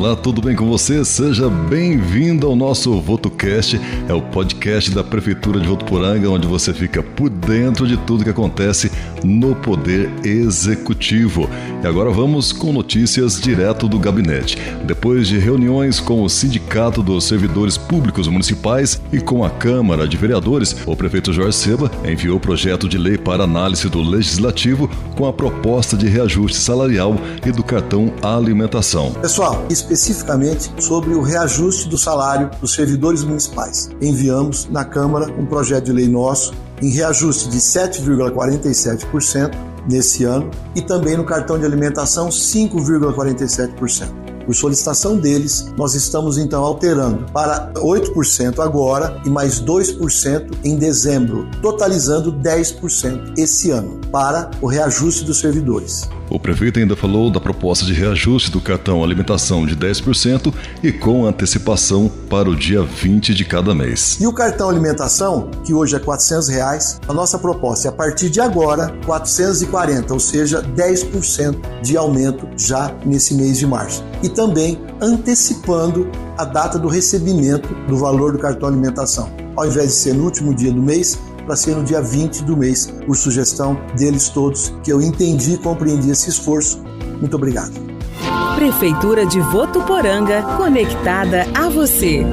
Olá, tudo bem com você? Seja bem-vindo ao nosso VotoCast, é o podcast da Prefeitura de Votuporanga, onde você fica por dentro de tudo que acontece no Poder Executivo. E agora vamos com notícias direto do gabinete. Depois de reuniões com o Sindicato dos Servidores Públicos Municipais e com a Câmara de Vereadores, o prefeito Jorge Seba enviou o projeto de lei para análise do Legislativo com a proposta de reajuste salarial e do cartão alimentação. Pessoal, especificamente sobre o reajuste do salário dos servidores municipais. Enviamos na Câmara um projeto de lei nosso em reajuste de 7,47% nesse ano e também no cartão de alimentação 5,47%. Por solicitação deles, nós estamos então alterando para 8% agora e mais 2% em dezembro, totalizando 10% esse ano para o reajuste dos servidores. O prefeito ainda falou da proposta de reajuste do cartão alimentação de 10% e com antecipação para o dia 20 de cada mês. E o cartão alimentação, que hoje é 400 reais, a nossa proposta é a partir de agora 440, ou seja, 10% de aumento já nesse mês de março. E também antecipando a data do recebimento do valor do cartão alimentação. Ao invés de ser no último dia do mês, para ser no dia 20 do mês, por sugestão deles todos, que eu entendi e compreendi esse esforço. Muito obrigado. Prefeitura de Votuporanga, conectada a você.